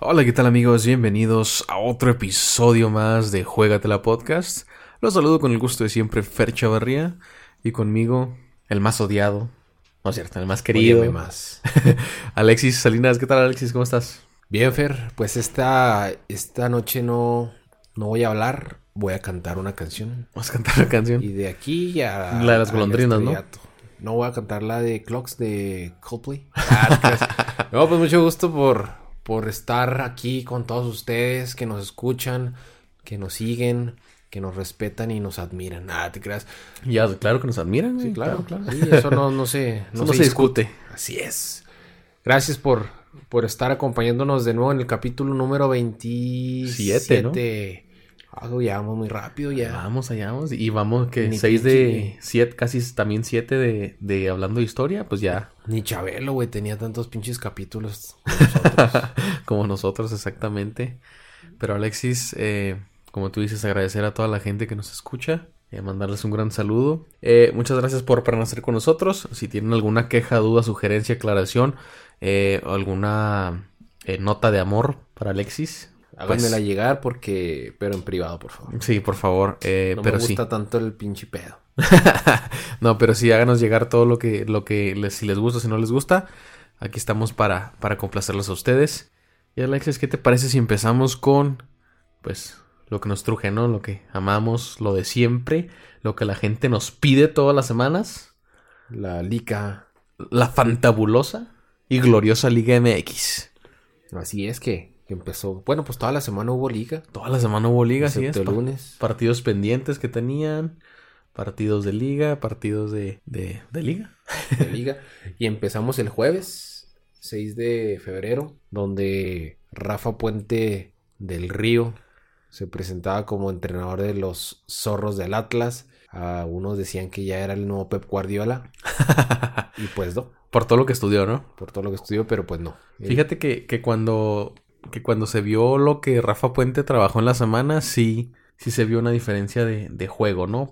Hola, ¿qué tal amigos? Bienvenidos a otro episodio más de Juegatela Podcast. Los saludo con el gusto de siempre, Fer Chavarría, y conmigo, el más odiado, no es cierto, el más querido. Óyeme más. Alexis Salinas, ¿qué tal Alexis? ¿Cómo estás? Bien, Fer, pues esta, esta noche no, no voy a hablar, voy a cantar una canción. Vamos a cantar la canción. Y de aquí a... La de las golondrinas, ¿no? No voy a cantar la de Clocks de Coldplay. Ah, no, pues mucho gusto por, por estar aquí con todos ustedes que nos escuchan, que nos siguen, que nos respetan y nos admiran. Ah, te creas. Ya, claro que nos admiran. Sí, güey, claro, Sí, eso no, no se, no se discute. Así es. Gracias por, por estar acompañándonos de nuevo en el capítulo número 27. Siete, ¿no? Ah, ya vamos muy rápido ya. Vamos allá, vamos. Y vamos que Ni seis de pinche- siete, casi también siete de, de hablando de historia, pues ya, Ni Chabelo, güey, tenía tantos pinches capítulos. como nosotros. como nosotros exactamente. Pero Alexis, eh, como tú dices, agradecer a toda la gente que nos escucha. eh, mandarles un gran saludo. Eh, muchas gracias por permanecer con nosotros. Si tienen alguna queja, duda, sugerencia, aclaración eh, alguna eh, nota de amor para Alexis, Háganmela pues, llegar porque... Pero en privado, por favor. sí, por favor. No pero me sí. gusta tanto el pinche pedo. no, pero sí, háganos llegar todo lo que, lo que les, si les gusta, si no les gusta. Aquí estamos para, para complacerlos a ustedes. Y Alexis, ¿qué te parece si empezamos con, pues, lo que nos truje, ¿no? Lo que amamos, lo de siempre, lo que la gente nos pide todas las semanas. La lica... La fantabulosa y gloriosa Liga MX. Así es que, que empezó... Bueno, pues toda la semana hubo liga. Toda la semana hubo liga, excepto el lunes. Partidos pendientes que tenían, partidos de liga, partidos de, de, de liga. de liga. Y empezamos el jueves, 6 de febrero, donde Rafa Puente del Río se presentaba como entrenador de los zorros del Atlas. A unos decían que ya era el nuevo Pep Guardiola. Y pues no, Por todo lo que estudió, ¿no? por todo lo que estudió, pero pues no. Él- Fíjate que, que cuando que cuando se vio lo que Rafa Puente trabajó en la semana, sí, sí se vio una diferencia de, de juego, ¿no?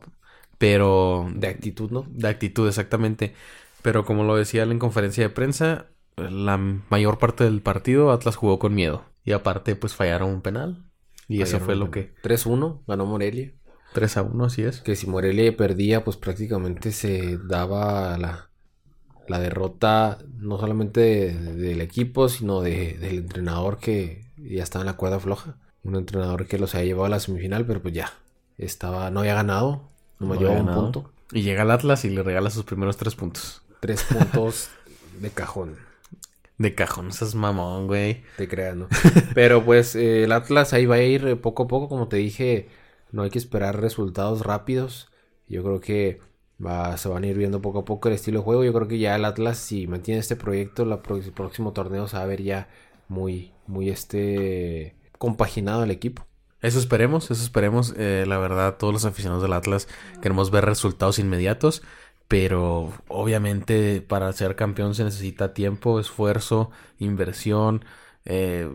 Pero De actitud, ¿no? de actitud, exactamente. Pero como lo decía él en conferencia de prensa, la mayor parte del partido Atlas jugó con miedo. Y aparte, pues fallaron un penal. Y eso fue lo que... 3-1, ganó Morelia. 3 a 1, así es. Que si Morelia perdía, pues prácticamente se daba la, la derrota no solamente de- del equipo, sino de- del entrenador que ya estaba en la cuerda floja. Un entrenador que los había llevado a la semifinal, pero pues ya estaba, no había ganado, no me No llevaba un punto. Y llega el Atlas y le regala sus primeros tres puntos. Tres puntos de cajón, De cajón, esas mamón, güey. te creas, ¿no? Pero pues eh, el Atlas ahí va a ir eh, poco a poco, como te dije, no hay que esperar resultados rápidos. Yo creo que va, se van a ir viendo poco a poco el estilo de juego. Yo creo que ya el Atlas, si mantiene este proyecto, la pro- el próximo torneo se va a ver ya muy, muy este compaginado el equipo. Eso esperemos, eso esperemos. Eh, la verdad, todos los aficionados del Atlas queremos ver resultados inmediatos. Pero obviamente para ser campeón se necesita tiempo, esfuerzo, inversión, eh,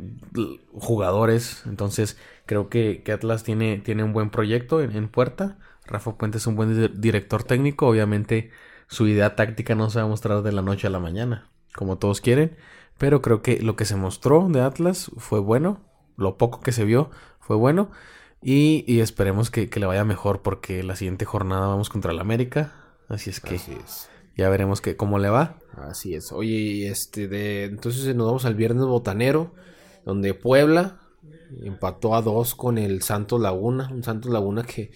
jugadores. Entonces creo que, Atlas tiene, tiene un buen proyecto en, en puerta. Rafa Puente es un buen di- director técnico. Obviamente su idea táctica no se va a mostrar de la noche a la mañana, como todos quieren. Pero creo que lo que se mostró de Atlas fue bueno. Lo poco que se vio fue bueno. Y, y esperemos que, que le vaya mejor porque la siguiente jornada vamos contra el América. Así es que Así es. ya veremos que, cómo le va. Así es. Oye, este de entonces nos vamos al viernes botanero, donde Puebla empató a dos con el Santos Laguna, un Santos Laguna que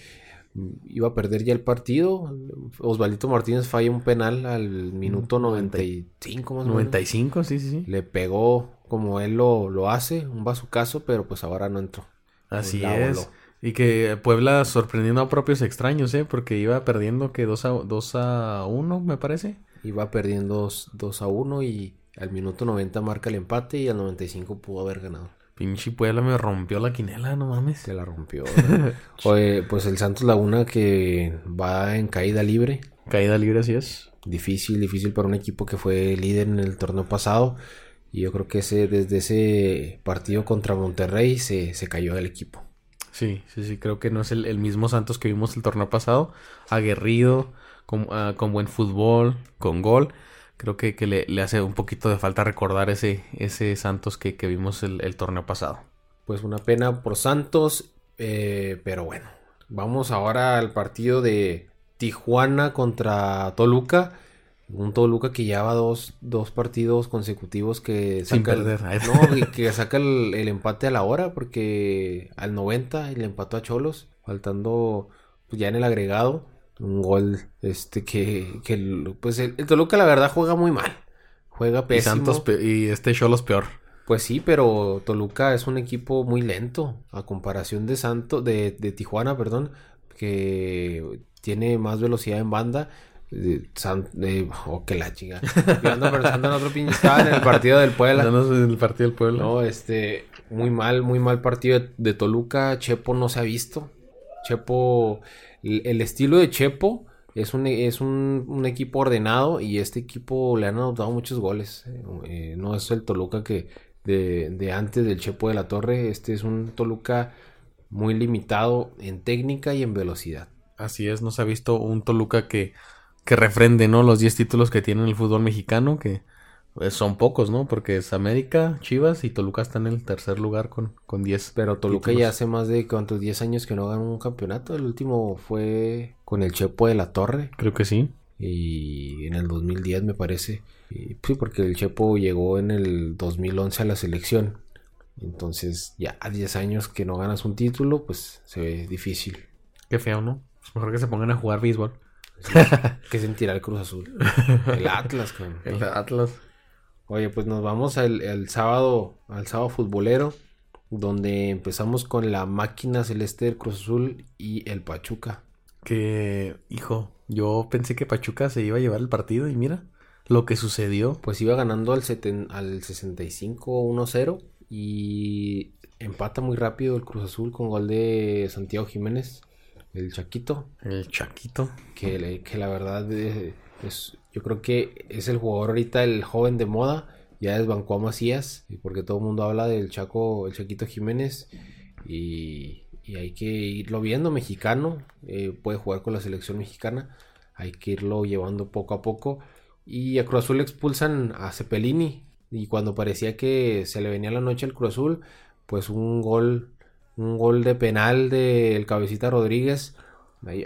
mm, iba a perder ya el partido. Osvaldito Martínez falla un penal al minuto 95 más o menos. 95, sí, sí, sí. Le pegó como él lo, lo hace, un bazucazo, pero pues ahora no entró. Así es. voló. Y que Puebla sorprendiendo a propios extraños, ¿eh? Porque iba perdiendo que 2 a, 2 a 1, me parece. Iba perdiendo 2 a 1 y al minuto 90 marca el empate y al 95 pudo haber ganado. Pinche Puebla me rompió la quinela, no mames. Se la rompió. pues el Santos Laguna que va en caída libre. Caída libre, así es. Difícil, difícil para un equipo que fue líder en el torneo pasado. Y yo creo que ese, desde ese partido contra Monterrey se, se cayó el equipo. Sí, sí, sí, creo que no es el, mismo Santos que vimos el torneo pasado, aguerrido, con, ah, con buen fútbol, con gol. Creo que, que le, le, hace un poquito de falta recordar ese, ese Santos que, que vimos el, el, torneo pasado. Pues una pena por Santos, eh, pero bueno, vamos ahora al partido de Tijuana contra Toluca. Un Toluca que lleva dos, dos partidos consecutivos que saca, Sin perder. no, que saca el, empate a la hora porque al 90 le empató a Cholos, faltando pues, ya en el agregado un gol este que, que pues el, Toluca la verdad juega muy mal. Juega pésimo. Y, Santos y este Cholos peor. Pues sí, pero Toluca es un equipo muy lento a comparación de Santos de, de Tijuana, perdón, que tiene más velocidad en banda San, oh, que la chinga. Yo ando pensando en otro pinche. en el partido del Puebla. en el partido del Puebla. No, este. Muy mal, muy mal partido de, Toluca. Chepo no se ha visto. Chepo. El, estilo de Chepo es un, es un, equipo ordenado y este equipo le han anotado muchos goles. Eh, no es el Toluca que de, de antes del Chepo de la Torre. Este es un Toluca muy limitado en técnica y en velocidad. Así es, no se ha visto un Toluca que que refrende, ¿no? Los 10 títulos que tiene el fútbol mexicano, que pues, son pocos, ¿no? Porque es América, Chivas y Toluca están en el tercer lugar con, con 10. Pero Toluca ya hace más de cuántos 10 años que no gana un campeonato. El último fue con el Chepo de la Torre. Creo que sí. Y en el 2010 me parece. sí, porque el Chepo llegó en el 2011 a la selección. Entonces, ya a 10 años que no ganas un título, pues se ve difícil. Qué feo, ¿no? Es mejor que se pongan a jugar béisbol. ¿Qué sentirá el Cruz Azul? El Atlas, El Atlas. Oye, pues nos vamos al, sábado, al sábado futbolero, donde empezamos con la máquina celeste del Cruz Azul y el Pachuca. Que, hijo, yo pensé que Pachuca se iba a llevar el partido y mira lo que sucedió. Pues iba ganando al, al 65 1-0 y empata muy rápido el Cruz Azul con gol de Santiago Jiménez. El Chaquito. El Chaquito. Que, que la verdad eh, es, yo creo que es el jugador ahorita, el joven de moda. Ya desbancó a Macías, porque todo el mundo habla del Chaco, el Chaquito Jiménez. Y, hay que irlo viendo, mexicano. Eh, puede jugar con la selección mexicana. Hay que irlo llevando poco a poco. Y a Cruz Azul expulsan a Cepelini. Y cuando parecía que se le venía la noche al Cruz Azul, pues un gol un gol de penal del cabecita Rodríguez.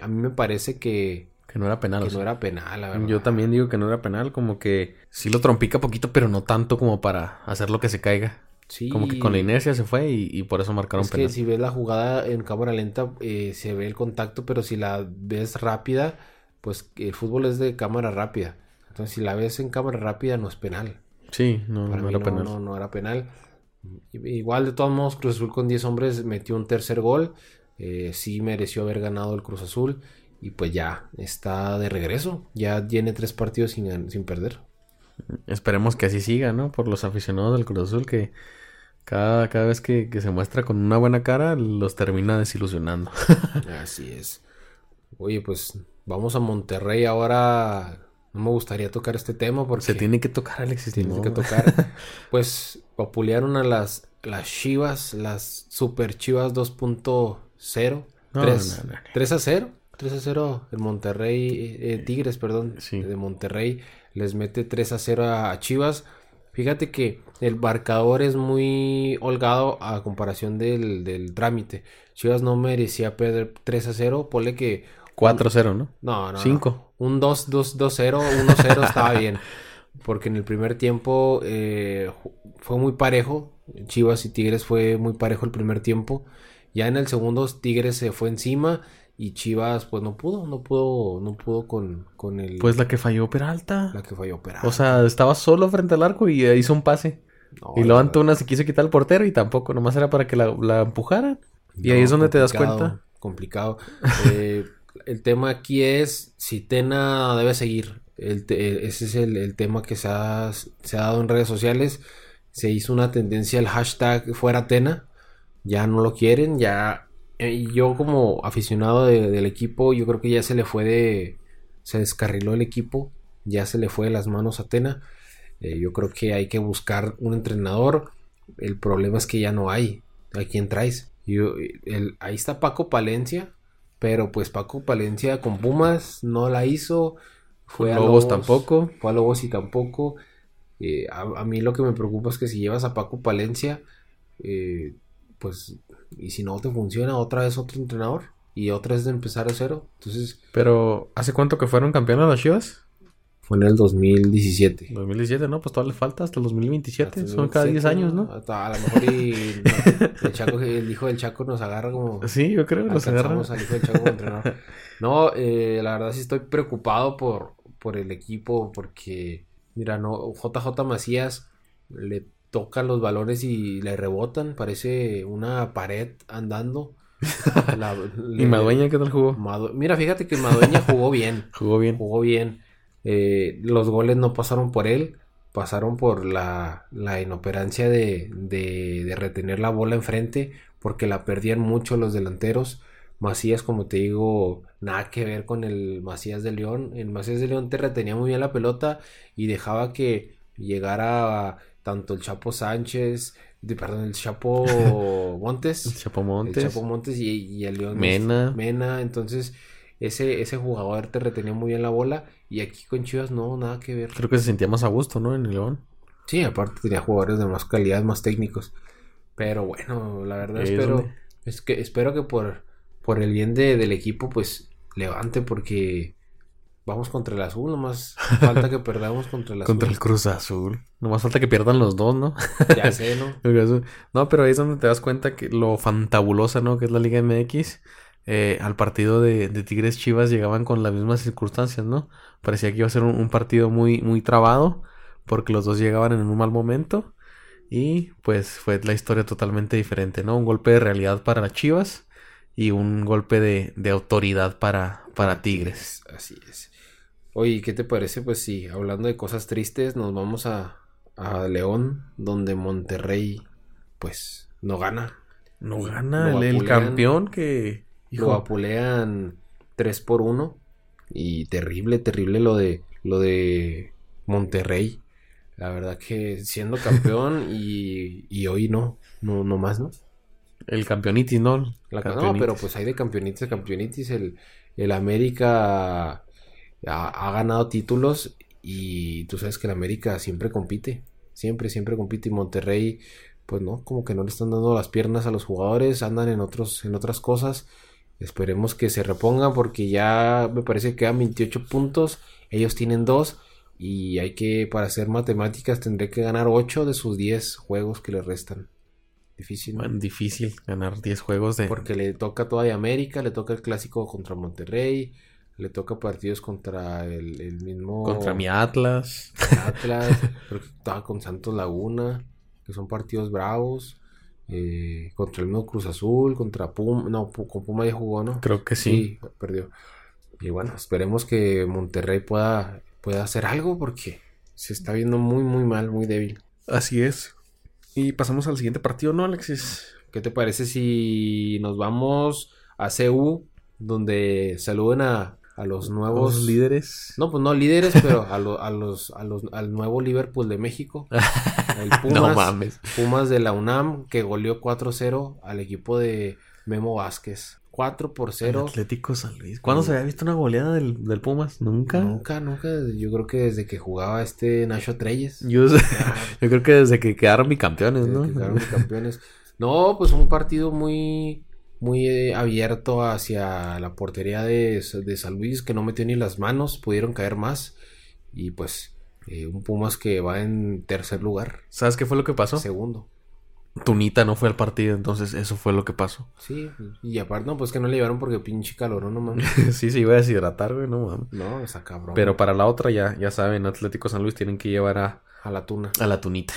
A mí me parece que... Que no era penal. Que no era penal, la verdad. Yo también digo que no era penal, como que sí lo trompica poquito, pero no tanto como para hacer lo que se caiga. Sí. Como que con la inercia se fue y, por eso marcaron es que si ves la jugada en cámara lenta, eh, se ve el contacto, pero si la ves rápida, pues el fútbol es de cámara rápida. Entonces, si la ves en cámara rápida, no es penal. Sí, no, no era penal. No, no era penal. Igual de todos modos, Cruz Azul con 10 hombres metió un tercer gol. Eh, sí mereció haber ganado el Cruz Azul. Y pues ya está de regreso. Ya tiene tres partidos sin, sin perder. Esperemos que así siga, ¿no? Por los aficionados del Cruz Azul que cada, cada vez que, se muestra con una buena cara los termina desilusionando. así es. Oye, pues vamos a Monterrey ahora no me gustaría tocar este tema porque... Se tiene que tocar, Alexis. Tiene que tocar. pues vapulearon a las, las Chivas, las Super Chivas 2.0. 3, a 0. 3 a 0 el Monterrey, eh, Tigres, perdón, de Monterrey les mete 3 a 0 a, Chivas. Fíjate que el marcador es muy holgado a comparación del, del trámite. Chivas no merecía perder 3 a 0. Ponle que 4-0, ¿no? No, no. 5. Un 2-0, 1-0 estaba bien. Porque en el primer tiempo eh, fue muy parejo. Chivas y Tigres fue muy parejo el primer tiempo. Ya en el segundo Tigres se fue encima y Chivas pues no pudo, no pudo, no pudo con, con el... Pues la que falló Peralta. La que falló Peralta. O sea, estaba solo frente al arco y hizo un pase. y luego Antuna se quiso quitar el portero y tampoco, nomás era para que la, la empujaran. Y ahí es donde te das cuenta. Complicado. Eh, el tema aquí es si Tena debe seguir. Ese es el, tema que se ha, dado en redes sociales. Se hizo una tendencia al hashtag fuera Tena. Ya no lo quieren. Ya. Eh, yo como aficionado del equipo, yo creo que ya se le fue de. Se descarriló el equipo. Ya se le fue de las manos a Tena. Eh, yo creo que hay que buscar un entrenador. El problema es que ya no hay. ¿A quién traes? El, ahí está Paco Palencia, pero pues Paco Palencia con Pumas no la hizo. Fue a Lobos, tampoco. Fue a Lobos y tampoco. Eh, a, mí lo que me preocupa es que si llevas a Paco Palencia, eh, pues, y si no te funciona, otra vez otro entrenador y otra vez de empezar a cero. Entonces. Pero, ¿hace cuánto que fueron campeones las Chivas? Fue en el 2017. 2017, ¿no? Pues todavía le falta hasta el 2027. Son cada 10 años, ¿no? a lo mejor y, el, Chaco, el hijo del Chaco nos agarra como... Sí, yo creo que nos agarra. al hijo del Chaco como entrenador. No, eh, la verdad sí estoy preocupado por, por el equipo porque, mira, no, JJ Macías le tocan los balones y le rebotan. Parece una pared andando. ¿Y Madueña qué tal jugó? Mira, fíjate que Madueña jugó bien. jugó bien. Jugó bien. Eh, los goles no pasaron por él, pasaron por la, inoperancia de, de, retener la bola enfrente, porque la perdían mucho los delanteros. Macías, como te digo, nada que ver con el Macías de León. El Macías de León te retenía muy bien la pelota y dejaba que llegara tanto el Chapo Sánchez, perdón, el Chapo Montes. el Chapo Montes. El Chapo Montes y, y el León. Mena. Mena. Entonces, ese, ese jugador te retenía muy bien la bola y aquí con Chivas no, nada que ver. Creo que se sentía más a gusto, ¿no? En el León. Sí, aparte tenía jugadores de más calidad, más técnicos. Pero bueno, la verdad espero, es que espero que por, por el bien de, del equipo, pues levante porque vamos contra el azul, nomás falta que perdamos contra el azul. Contra el Cruz Azul. Nomás falta que pierdan los dos, ¿no? ya sé, ¿no? no, pero ahí es donde te das cuenta que lo fantabulosa, ¿no? Que es la Liga MX. Eh, al partido de, Tigres Chivas llegaban con las mismas circunstancias, ¿no? Parecía que iba a ser un, partido muy, muy trabado, porque los dos llegaban en un mal momento. Y pues fue la historia totalmente diferente, ¿no? Un golpe de realidad para Chivas y un golpe de, autoridad para, para Tigres. Así es. Oye, ¿qué te parece? Pues sí, hablando de cosas tristes, nos vamos a, a León, donde Monterrey, pues, no gana. No gana, el campeón que lo apulean 3 por 1 y terrible, terrible lo de lo de Monterrey. La verdad que siendo campeón y, y hoy no, no, no más, ¿no? El campeonitis, ¿no? No, pero pues hay de campeonitis a campeonitis. El, el América ha, ganado títulos y tú sabes que el América siempre compite. Siempre, siempre compite. Y Monterrey, pues no, como que no le están dando las piernas a los jugadores, andan en, otros, en otras cosas. Esperemos que se repongan porque ya me parece que quedan 28 puntos. Ellos tienen 2 y hay que, para hacer matemáticas, tendré que ganar 8 de sus 10 juegos que le restan. Difícil. difícil ganar 10 juegos de... Porque le toca todavía América, le toca el clásico contra Monterrey, le toca partidos contra el, mismo... Contra mi Atlas. Atlas, creo que estaba con Santos Laguna, que son partidos bravos. Eh, contra el mismo Cruz Azul, contra Puma, no, con Puma ya jugó, ¿no? Creo que sí. perdió. Y bueno, esperemos que Monterrey pueda, pueda hacer algo porque se está viendo muy, muy mal, muy débil. Así es. Y pasamos al siguiente partido, ¿no, Alexis? ¿Qué te parece si nos vamos a CU, donde saluden a, a los nuevos líderes. No, pues no líderes, pero a, a, los, a los, al nuevo Liverpool de México. El Pumas, no mames. Pumas de la UNAM que goleó 4-0 al equipo de Memo Vázquez. 4 por 0. Atlético San Luis. ¿Cuándo se había visto una goleada del, Pumas? ¿Nunca? Nunca, nunca. Yo creo que desde que jugaba este Nacho Treyes. Yo, yo creo que desde que quedaron bicampeones, ¿no? quedaron bicampeones. No, pues un partido muy muy eh, abierto hacia la portería de, de, San Luis, que no metió ni las manos, pudieron caer más. Y pues eh, un Pumas que va en tercer lugar. ¿Sabes qué fue lo que pasó? Segundo. Tunita no fue al partido, entonces eso fue lo que pasó. Sí, y aparte, no, pues que no le llevaron porque pinche calor, no mames. sí, se iba a deshidratar, güey, no mames. No, esa cabrón. Pero para la otra, ya, ya saben, Atlético San Luis tienen que llevar a. A la tuna. A la tunita.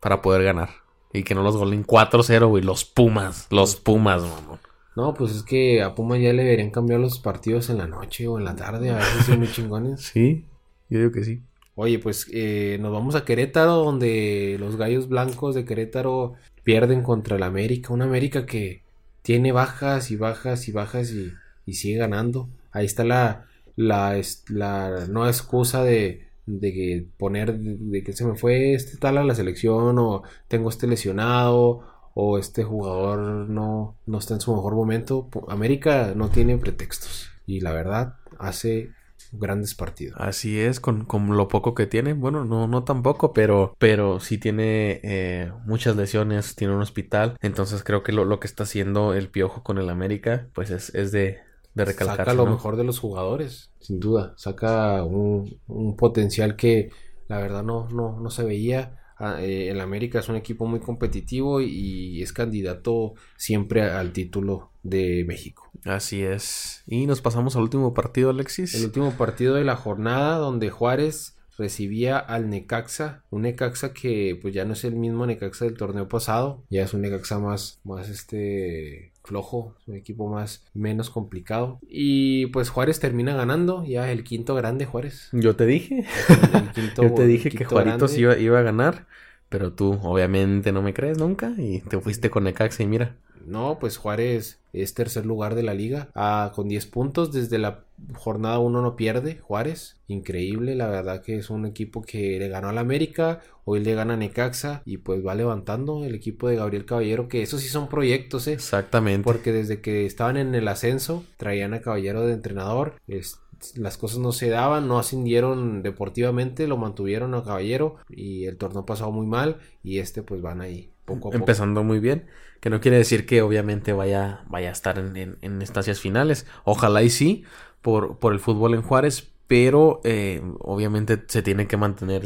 Para poder ganar. Y que no los golen 4-0, güey. Los Pumas. Los Pumas, mamón. No, pues es que a Pumas ya le deberían cambiar los partidos en la noche o en la tarde. A veces son muy chingones. Sí, yo digo que sí. Oye, pues eh, nos vamos a Querétaro, donde los gallos blancos de Querétaro pierden contra el América. Una América que tiene bajas y bajas y bajas y, sigue ganando. Ahí está la, la, la no excusa de, de poner de, que se me fue este tal a la selección o tengo este lesionado o este jugador no, no está en su mejor momento. América no tiene pretextos y la verdad hace grandes partidos. Así es, con, con lo poco que tiene. Bueno, no, no tampoco, pero, pero sí tiene eh, muchas lesiones, tiene un hospital. Entonces creo que lo, lo, que está haciendo el Piojo con el América, pues es, es de, de recalcar. Saca lo mejor de los jugadores, sin duda. Saca un, un potencial que la verdad no, no, no se veía. Ah, eh, el América es un equipo muy competitivo y es candidato siempre al título de México. Así es. Y nos pasamos al último partido, Alexis. El último partido de la jornada donde Juárez recibía al Necaxa, un Necaxa que pues ya no es el mismo Necaxa del torneo pasado, ya es un Necaxa más, más este flojo, un equipo más menos complicado y pues Juárez termina ganando, ya el quinto grande Juárez. Yo te dije, yo te dije que Juaritos iba, iba a ganar, pero tú obviamente no me crees nunca y te fuiste con Necaxa y mira. No, pues Juárez es tercer lugar de la liga ah, con 10 puntos. Desde la jornada 1 no pierde Juárez. Increíble, la verdad que es un equipo que le ganó al América. Hoy le gana a Necaxa y pues va levantando el equipo de Gabriel Caballero. Que esos sí son proyectos, ¿eh? Exactamente. Porque desde que estaban en el ascenso traían a Caballero de entrenador. Las cosas no se daban, no ascendieron deportivamente, lo mantuvieron a Caballero y el torneo pasado muy mal y este pues van ahí poco a poco. Empezando muy bien. Que no quiere decir que obviamente vaya, vaya a estar en, en, estancias finales. Ojalá y sí, por, por el fútbol en Juárez. Pero eh, obviamente se tiene que mantener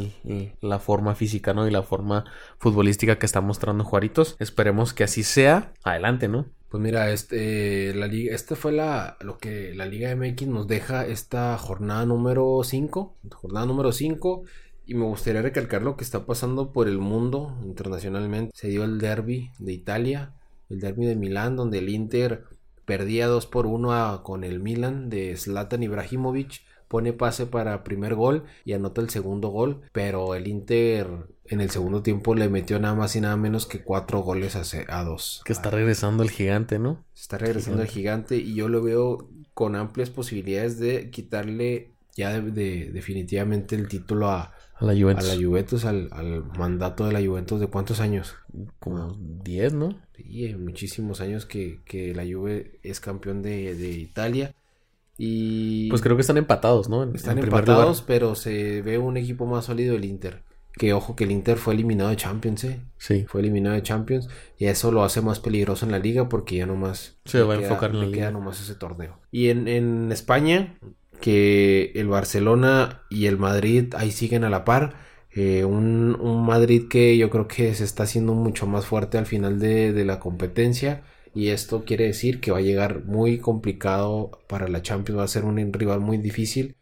la forma física, ¿no? Y la forma futbolística que está mostrando Juaritos. Esperemos que así sea. Adelante, ¿no? Pues mira, este, este fue la, lo que la Liga MX nos deja esta jornada número 5. Jornada número 5. Y me gustaría recalcar lo que está pasando por el mundo internacionalmente. Se dio el derby de Italia, el derby de Milán, donde el Inter perdía 2 por 1 con el Milan de Zlatan Ibrahimovic. Pone pase para primer gol y anota el segundo gol. Pero el Inter en el segundo tiempo le metió nada más y nada menos que 4 goles a 2. Que está regresando el gigante, ¿no? Está regresando el gigante y yo lo veo con amplias posibilidades de quitarle ya de definitivamente el título a, a la Juventus. A la Juventus, al, mandato de la Juventus de cuántos años? Como 10, ¿no? Sí, muchísimos años que, la Juve es campeón de, Italia. Y... Pues creo que están empatados, ¿no? están empatados, pero se ve un equipo más sólido el Inter. Que ojo que el Inter fue eliminado de Champions, ¿eh? Sí. Fue eliminado de Champions. Y eso lo hace más peligroso en la liga porque ya nomás... Se va a enfocar en la liga. queda nomás ese torneo. Y en, en España, que el Barcelona y el Madrid ahí siguen a la par. Eh, un, Madrid que yo creo que se está haciendo mucho más fuerte al final de, la competencia. Y esto quiere decir que va a llegar muy complicado para la Champions. Va a ser un rival muy difícil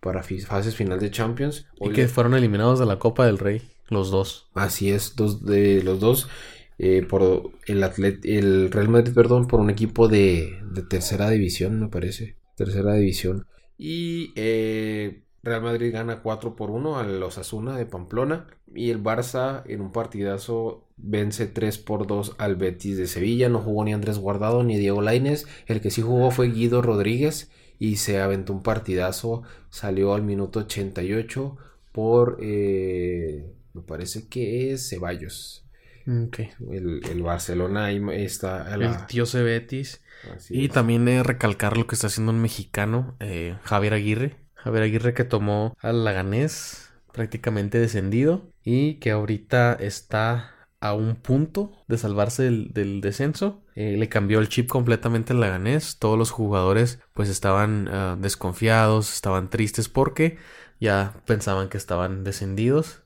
para fases final de Champions. y que fueron eliminados de la Copa del Rey, los dos. Así es, dos de los dos. Eh, por el, el Real Madrid, perdón, por un equipo de, de tercera división, me parece. Tercera división. Y eh, Real Madrid gana 4 por 1 a los Asuna de Pamplona. Y el Barça en un partidazo vence 3 por 2 al Betis de Sevilla. No jugó ni Andrés Guardado ni Diego Laines. El que sí jugó fue Guido Rodríguez. Y se aventó un partidazo. Salió al minuto 88 por... Eh, me parece que es Ceballos. El, Barcelona ahí está. El tío Cebetis. y también eh, recalcar lo que está haciendo un mexicano, eh, Javier Aguirre. Javier Aguirre que tomó al Laganés prácticamente descendido y que ahorita está a un punto de salvarse del, descenso. Eh, le cambió el chip completamente al Laganés. Todos los jugadores pues estaban ah, desconfiados, estaban tristes porque ya pensaban que estaban descendidos.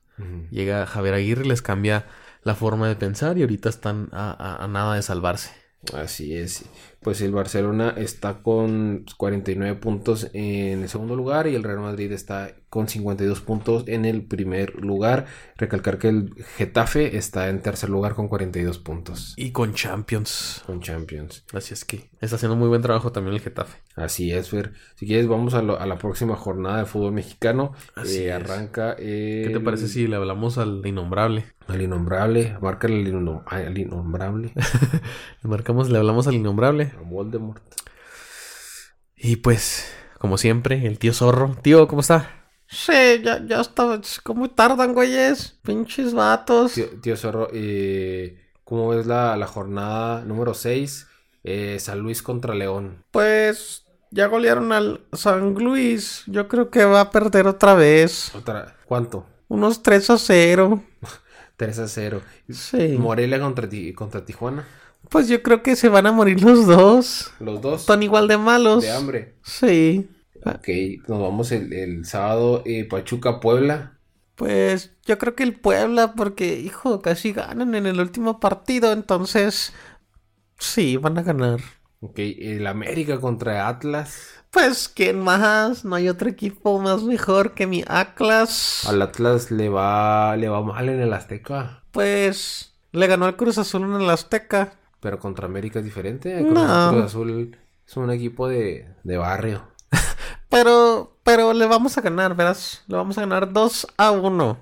Llega Javier Aguirre, les cambia la forma de pensar y ahorita están a, nada de salvarse. Así es. Pues el Barcelona está con 49 puntos en el segundo lugar y el Real Madrid está con 52 puntos en el primer lugar. Recalcar que el Getafe está en tercer lugar con 42 puntos. Y con Champions. Con Champions. Así es que está haciendo muy buen trabajo también el Getafe. Así es, Fer. Si quieres, vamos a, la próxima jornada de fútbol mexicano. Así eh, arranca. ¿Qué te parece si le hablamos al innombrable? Al innombrable, márcale al, innombrable. le marcamos, le hablamos al innombrable. A Voldemort. Y pues, como siempre, el tío zorro. Tío, ¿cómo está? Sí, ya, ya está. ¿Cómo tardan, güeyes? Pinches vatos. Tío, tío Zorro, eh, ¿cómo ves la, la jornada número 6? Eh, San Luis contra León. Pues ya golearon al San Luis. Yo creo que va a perder otra vez. Otra, ¿Cuánto? Unos 3 a 0. 3 a 0. Sí. Morelia contra, contra Tijuana. Pues yo creo que se van a morir los dos. Los dos Están igual de malos. de hambre. Sí. Ok, nos vamos el, el sábado. eh, Pachuca, Puebla. Pues yo creo que el Puebla, porque, hijo, casi ganan en el último partido, entonces sí, van a ganar. Ok, el América contra Atlas. Pues, ¿quién más? No hay otro equipo más mejor que mi Atlas. Al Atlas le va, le va mal en el Azteca. Pues, le ganó al Cruz Azul en el Azteca. Pero contra América es diferente. Cruz, No. Cruz Azul es un equipo de, de barrio. Pero, pero le vamos a ganar, verás. Le vamos a ganar 2 a 1.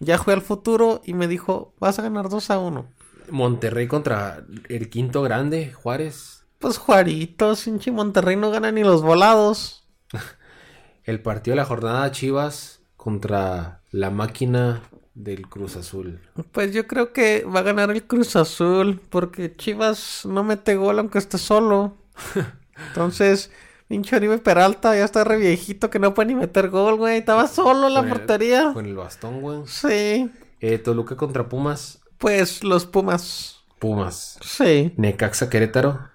Ya jugué al futuro y me dijo, vas a ganar 2 a 1. Monterrey contra el quinto grande, Juárez. Pues Juarito, pinche Monterrey no gana ni los volados. El partido de la jornada Chivas contra la máquina del Cruz Azul. Pues yo creo que va a ganar el Cruz Azul, porque Chivas no mete gol aunque esté solo. Entonces, pinche Oribe Peralta ya está re viejito que no puede ni meter gol, güey. Estaba solo en la portería. Con el bastón, güey. Sí. Eh, Toluca contra Pumas. Pues los Pumas. Pumas. Sí. Necaxa Querétaro.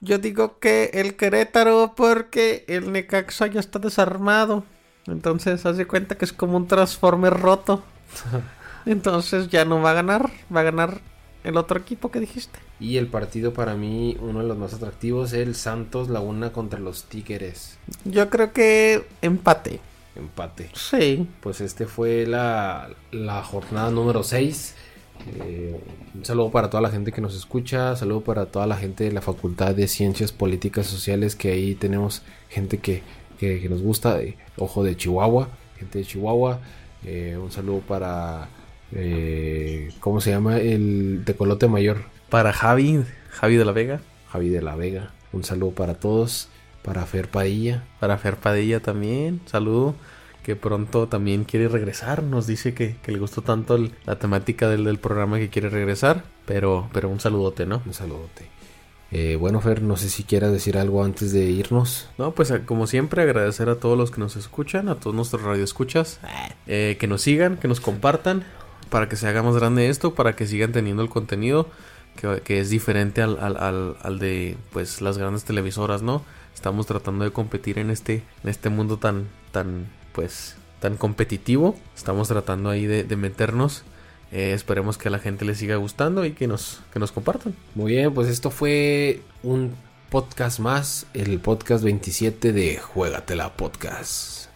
Yo digo que el Querétaro porque el Necaxa ya está desarmado. Entonces, haz de cuenta que es como un Transformer roto. Entonces ya no va a ganar. Va a ganar el otro equipo que dijiste. Y el partido para mí, uno de los más atractivos, el Santos Laguna contra los Tigres. Yo creo que empate. Empate. Sí. Pues este fue la, la jornada número 6. un saludo para toda la gente que nos escucha, saludo para toda la gente de la Facultad de Ciencias Políticas Sociales, que ahí tenemos gente que, que- que nos gusta, eh, ojo de Chihuahua, gente de Chihuahua. Eh, un saludo para, eh, ¿cómo se llama? El Tecolote Mayor, Para Javi, Javi de la Vega. Javi de la Vega. Un saludo para todos, para Fer Padilla. Para Fer Padilla también. Saludo. Que pronto también quiere regresar. Nos dice que, que le gustó tanto el- la temática del, del programa que quiere regresar. Pero, pero un saludote, ¿no? Un saludote. Eh, bueno, Fer, no sé si quieras decir algo antes de irnos. No, pues a- como siempre agradecer a todos los que nos escuchan, a todos nuestros radioescuchas, eh, que nos sigan, que nos compartan, para que se haga más grande esto, para que sigan teniendo el contenido que, que es diferente al, al- al- al de pues las grandes televisoras, ¿no? Estamos tratando de competir en este, en este mundo tan, tan, pues, tan competitivo. Estamos tratando ahí de, de meternos. Eh, esperemos que a la gente le siga gustando y que nos, que nos compartan. Muy bien, pues esto fue un podcast más, el podcast 27 de Juégatela Podcast.